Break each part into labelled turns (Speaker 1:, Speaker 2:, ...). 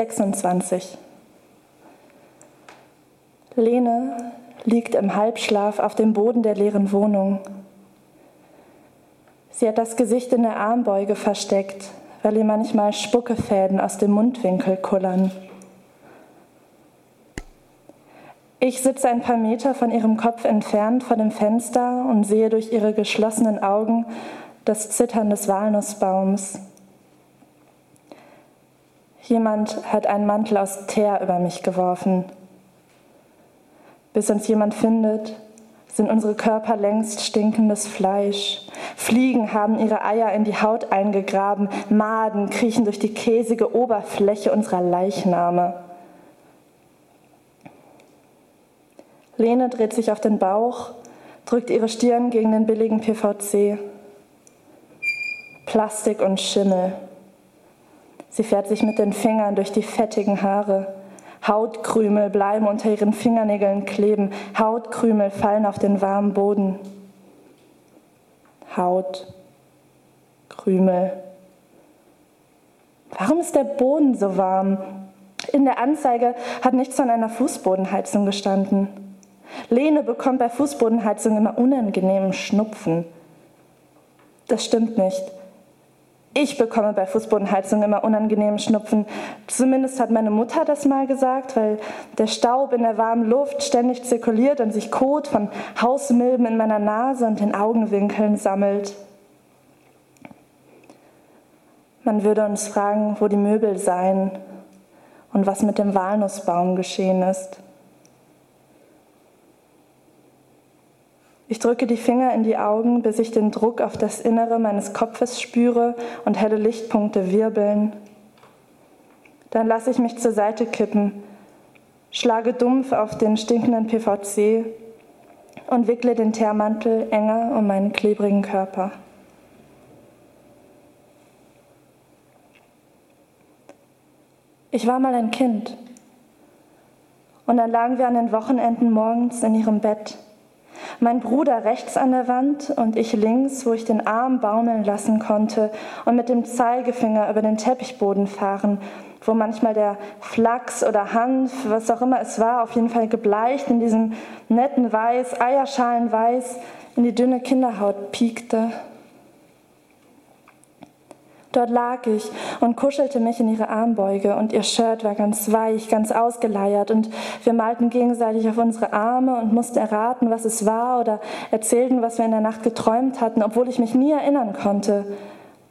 Speaker 1: 26. Lene liegt im Halbschlaf auf dem Boden der leeren Wohnung. Sie hat das Gesicht in der Armbeuge versteckt, weil ihr manchmal Spuckefäden aus dem Mundwinkel kullern. Ich sitze ein paar Meter von ihrem Kopf entfernt vor dem Fenster und sehe durch ihre geschlossenen Augen das Zittern des Walnussbaums. Jemand hat einen Mantel aus Teer über mich geworfen. Bis uns jemand findet, sind unsere Körper längst stinkendes Fleisch. Fliegen haben ihre Eier in die Haut eingegraben, Maden kriechen durch die käsige Oberfläche unserer Leichname. Lene dreht sich auf den Bauch, drückt ihre Stirn gegen den billigen PVC. Plastik und Schimmel. Sie fährt sich mit den Fingern durch die fettigen Haare. Hautkrümel bleiben unter ihren Fingernägeln kleben. Hautkrümel fallen auf den warmen Boden. Haut, Krümel. Warum ist der Boden so warm? In der Anzeige hat nichts von einer Fußbodenheizung gestanden. Lene bekommt bei Fußbodenheizung immer unangenehmen Schnupfen. Das stimmt nicht. Ich bekomme bei Fußbodenheizung immer unangenehmen Schnupfen. Zumindest hat meine Mutter das mal gesagt, weil der Staub in der warmen Luft ständig zirkuliert und sich Kot von Hausmilben in meiner Nase und den Augenwinkeln sammelt. Man würde uns fragen, wo die Möbel seien und was mit dem Walnussbaum geschehen ist. Ich drücke die Finger in die Augen, bis ich den Druck auf das Innere meines Kopfes spüre und helle Lichtpunkte wirbeln. Dann lasse ich mich zur Seite kippen, schlage dumpf auf den stinkenden PVC und wickle den Teermantel enger um meinen klebrigen Körper. Ich war mal ein Kind. Und dann lagen wir an den Wochenenden morgens in ihrem Bett mein Bruder rechts an der Wand und ich links, wo ich den Arm baumeln lassen konnte und mit dem Zeigefinger über den Teppichboden fahren, wo manchmal der Flachs oder Hanf, was auch immer es war, auf jeden Fall gebleicht in diesem netten Weiß, Eierschalenweiß, in die dünne Kinderhaut piekte. Dort lag ich und kuschelte mich in ihre Armbeuge und ihr Shirt war ganz weich, ganz ausgeleiert und wir malten gegenseitig auf unsere Arme und mussten erraten, was es war oder erzählten, was wir in der Nacht geträumt hatten, obwohl ich mich nie erinnern konnte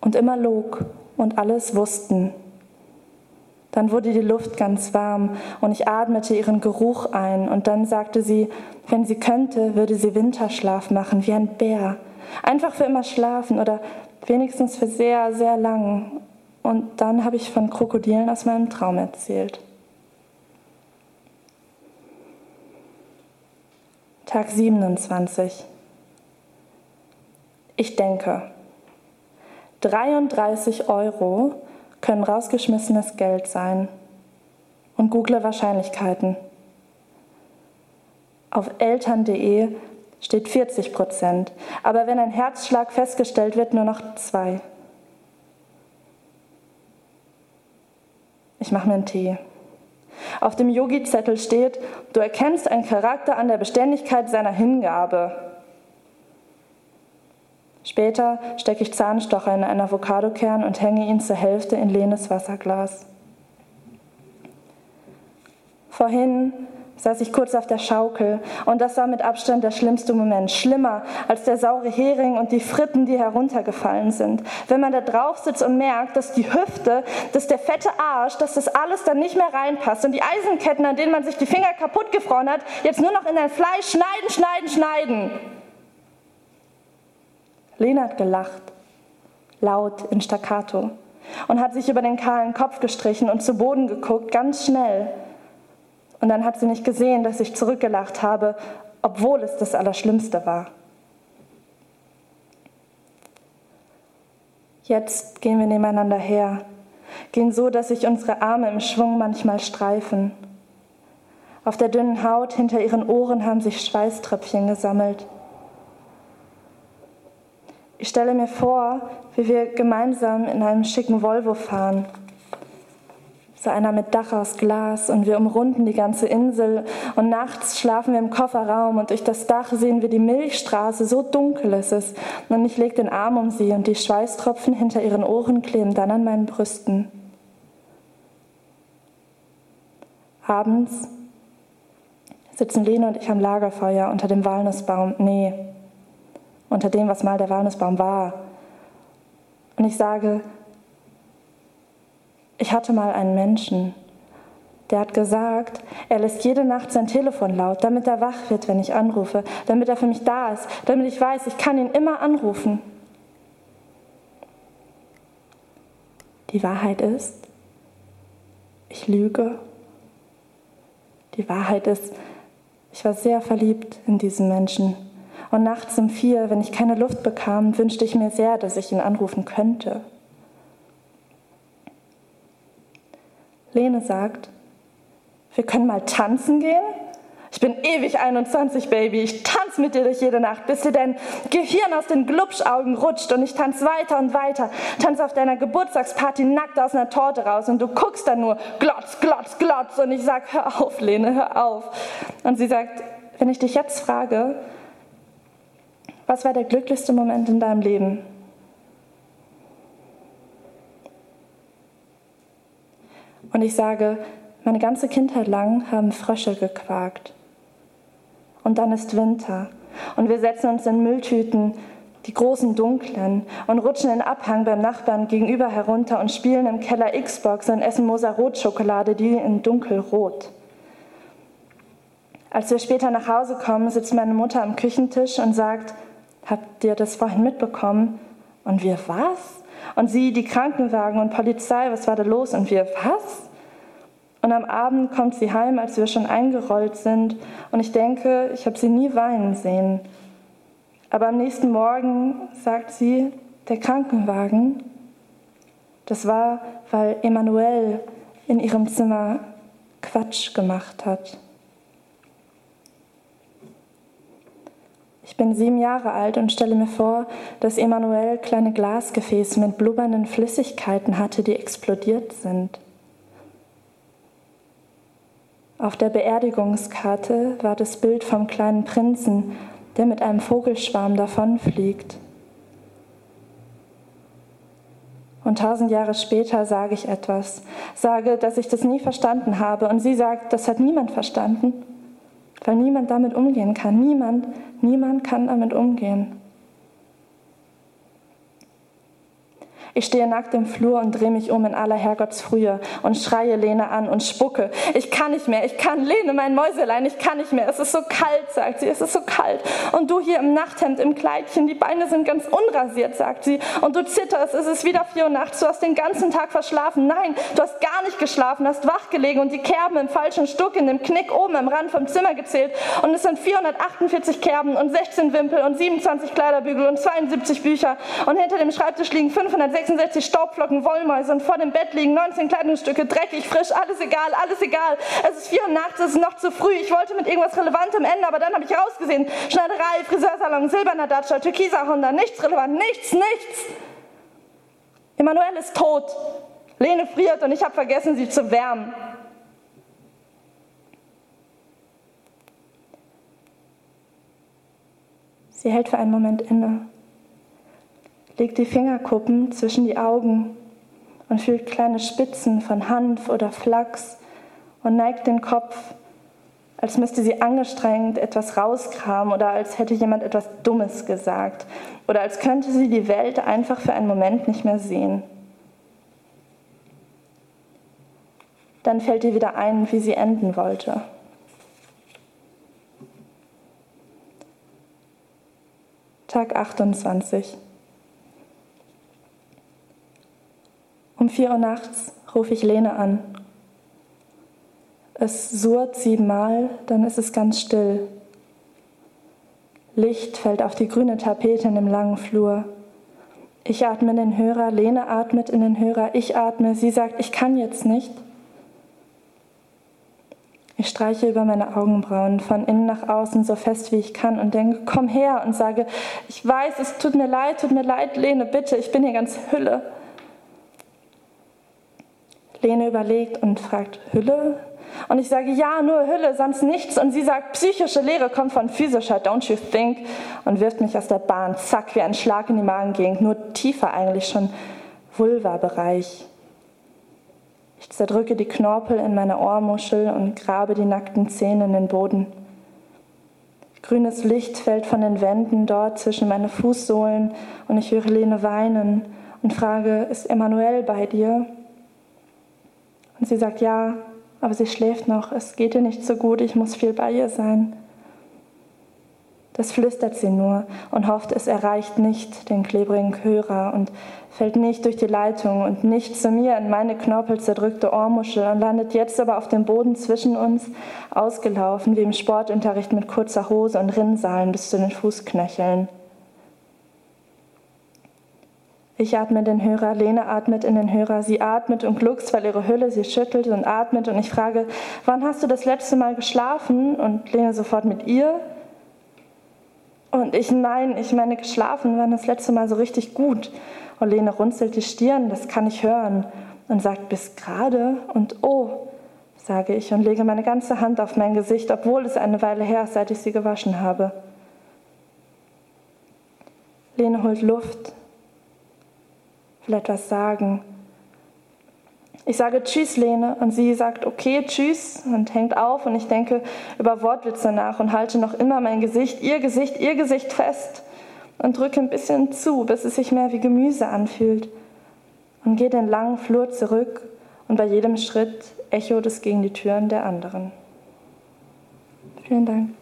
Speaker 1: und immer log und alles wussten. Dann wurde die Luft ganz warm und ich atmete ihren Geruch ein und dann sagte sie, wenn sie könnte, würde sie Winterschlaf machen wie ein Bär. Einfach für immer schlafen oder wenigstens für sehr, sehr lang. Und dann habe ich von Krokodilen aus meinem Traum erzählt. Tag 27. Ich denke, 33 Euro können rausgeschmissenes Geld sein und google Wahrscheinlichkeiten. Auf eltern.de steht 40 Prozent. Aber wenn ein Herzschlag festgestellt wird, nur noch zwei. Ich mache mir einen Tee. Auf dem Yogi-Zettel steht, du erkennst einen Charakter an der Beständigkeit seiner Hingabe. Später stecke ich Zahnstocher in einen Avocadokern und hänge ihn zur Hälfte in Lenes Wasserglas. Vorhin saß ich kurz auf der Schaukel und das war mit Abstand der schlimmste Moment. Schlimmer als der saure Hering und die Fritten, die heruntergefallen sind. Wenn man da drauf sitzt und merkt, dass die Hüfte, dass der fette Arsch, dass das alles dann nicht mehr reinpasst und die Eisenketten, an denen man sich die Finger kaputt gefroren hat, jetzt nur noch in dein Fleisch schneiden, schneiden, schneiden. Lena hat gelacht, laut in Staccato und hat sich über den kahlen Kopf gestrichen und zu Boden geguckt, ganz schnell und dann hat sie nicht gesehen, dass ich zurückgelacht habe, obwohl es das Allerschlimmste war. Jetzt gehen wir nebeneinander her, gehen so, dass sich unsere Arme im Schwung manchmal streifen. Auf der dünnen Haut hinter ihren Ohren haben sich Schweißtröpfchen gesammelt. Ich stelle mir vor, wie wir gemeinsam in einem schicken Volvo fahren so einer mit Dach aus Glas und wir umrunden die ganze Insel und nachts schlafen wir im Kofferraum und durch das Dach sehen wir die Milchstraße, so dunkel ist es. Und ich lege den Arm um sie und die Schweißtropfen hinter ihren Ohren kleben dann an meinen Brüsten. Abends sitzen Lene und ich am Lagerfeuer unter dem Walnussbaum. Nee, unter dem, was mal der Walnussbaum war. Und ich sage, ich hatte mal einen Menschen, der hat gesagt, er lässt jede Nacht sein Telefon laut, damit er wach wird, wenn ich anrufe, damit er für mich da ist, damit ich weiß, ich kann ihn immer anrufen. Die Wahrheit ist, ich lüge. Die Wahrheit ist, ich war sehr verliebt in diesen Menschen. Und nachts um vier, wenn ich keine Luft bekam, wünschte ich mir sehr, dass ich ihn anrufen könnte. Lene sagt, wir können mal tanzen gehen? Ich bin ewig 21, Baby. Ich tanze mit dir durch jede Nacht, bis dir dein Gehirn aus den Glubschaugen rutscht und ich tanze weiter und weiter. Tanze auf deiner Geburtstagsparty nackt aus einer Torte raus und du guckst dann nur glotz, glotz, glotz und ich sag, hör auf, Lene, hör auf. Und sie sagt, wenn ich dich jetzt frage, was war der glücklichste Moment in deinem Leben? Und ich sage, meine ganze Kindheit lang haben Frösche gequakt. Und dann ist Winter. Und wir setzen uns in Mülltüten, die großen dunklen, und rutschen den Abhang beim Nachbarn gegenüber herunter und spielen im Keller Xbox und essen Moser Rotschokolade, die in dunkelrot. Als wir später nach Hause kommen, sitzt meine Mutter am Küchentisch und sagt, habt ihr das vorhin mitbekommen? Und wir, was? Und sie, die Krankenwagen und Polizei, was war da los? Und wir, was? Und am Abend kommt sie heim, als wir schon eingerollt sind. Und ich denke, ich habe sie nie weinen sehen. Aber am nächsten Morgen sagt sie, der Krankenwagen, das war, weil Emanuel in ihrem Zimmer Quatsch gemacht hat. Ich bin sieben Jahre alt und stelle mir vor, dass Emanuel kleine Glasgefäße mit blubbernden Flüssigkeiten hatte, die explodiert sind. Auf der Beerdigungskarte war das Bild vom kleinen Prinzen, der mit einem Vogelschwarm davonfliegt. Und tausend Jahre später sage ich etwas, sage, dass ich das nie verstanden habe. Und sie sagt, das hat niemand verstanden, weil niemand damit umgehen kann. Niemand, Niemand kann damit umgehen. Ich stehe nackt im Flur und drehe mich um in aller Herrgottsfrühe und schreie Lene an und spucke. Ich kann nicht mehr, ich kann, Lene, mein Mäuselein, ich kann nicht mehr. Es ist so kalt, sagt sie, es ist so kalt. Und du hier im Nachthemd, im Kleidchen, die Beine sind ganz unrasiert, sagt sie. Und du zitterst, es ist wieder vier Uhr nachts, du hast den ganzen Tag verschlafen. Nein, du hast gar nicht geschlafen, hast wach gelegen und die Kerben im falschen Stuck in dem Knick oben am Rand vom Zimmer gezählt. Und es sind 448 Kerben und 16 Wimpel und 27 Kleiderbügel und 72 Bücher. Und hinter dem Schreibtisch liegen 560 66 Staubflocken, Wollmäuse und vor dem Bett liegen 19 Kleidungsstücke, dreckig, frisch, alles egal, alles egal. Es ist vier Uhr nachts, es ist noch zu früh. Ich wollte mit irgendwas Relevantem enden, aber dann habe ich rausgesehen. Schneiderei, Friseursalon, silberner Datscher, türkiser Honda, nichts relevant, nichts, nichts. Emanuel ist tot. Lene friert und ich habe vergessen, sie zu wärmen. Sie hält für einen Moment inne legt die Fingerkuppen zwischen die Augen und fühlt kleine Spitzen von Hanf oder Flachs und neigt den Kopf, als müsste sie angestrengt etwas rauskramen oder als hätte jemand etwas Dummes gesagt oder als könnte sie die Welt einfach für einen Moment nicht mehr sehen. Dann fällt ihr wieder ein, wie sie enden wollte. Tag 28. Um vier Uhr nachts rufe ich Lene an. Es surrt siebenmal, dann ist es ganz still. Licht fällt auf die grüne Tapete in dem langen Flur. Ich atme in den Hörer, Lene atmet in den Hörer, ich atme, sie sagt, ich kann jetzt nicht. Ich streiche über meine Augenbrauen von innen nach außen so fest wie ich kann und denke, komm her und sage, ich weiß, es tut mir leid, tut mir leid, Lene, bitte, ich bin hier ganz Hülle. Lene überlegt und fragt, Hülle? Und ich sage, ja, nur Hülle, sonst nichts. Und sie sagt, psychische Lehre kommt von physischer, don't you think? Und wirft mich aus der Bahn, zack, wie ein Schlag in die Magengegend, nur tiefer eigentlich schon, Vulva-Bereich. Ich zerdrücke die Knorpel in meine Ohrmuschel und grabe die nackten Zähne in den Boden. Grünes Licht fällt von den Wänden dort zwischen meine Fußsohlen und ich höre Lene weinen und frage, ist Emanuel bei dir? Und sie sagt, ja, aber sie schläft noch, es geht ihr nicht so gut, ich muss viel bei ihr sein. Das flüstert sie nur und hofft, es erreicht nicht den klebrigen Hörer und fällt nicht durch die Leitung und nicht zu mir in meine knorpelzerdrückte Ohrmuschel und landet jetzt aber auf dem Boden zwischen uns, ausgelaufen wie im Sportunterricht mit kurzer Hose und Rinnsalen bis zu den Fußknöcheln. Ich atme in den Hörer, Lene atmet in den Hörer, sie atmet und gluckst, weil ihre Hülle sie schüttelt und atmet und ich frage, wann hast du das letzte Mal geschlafen? Und Lene sofort mit ihr. Und ich, nein, ich meine, geschlafen war das letzte Mal so richtig gut. Und Lene runzelt die Stirn, das kann ich hören. Und sagt, bis gerade? Und oh, sage ich und lege meine ganze Hand auf mein Gesicht, obwohl es eine Weile her ist, seit ich sie gewaschen habe. Lene holt Luft, will etwas sagen. Ich sage Tschüss, Lene, und sie sagt Okay, Tschüss und hängt auf und ich denke über Wortwitze nach und halte noch immer mein Gesicht, ihr Gesicht, ihr Gesicht fest und drücke ein bisschen zu, bis es sich mehr wie Gemüse anfühlt und gehe den langen Flur zurück und bei jedem Schritt echot es gegen die Türen der anderen. Vielen Dank.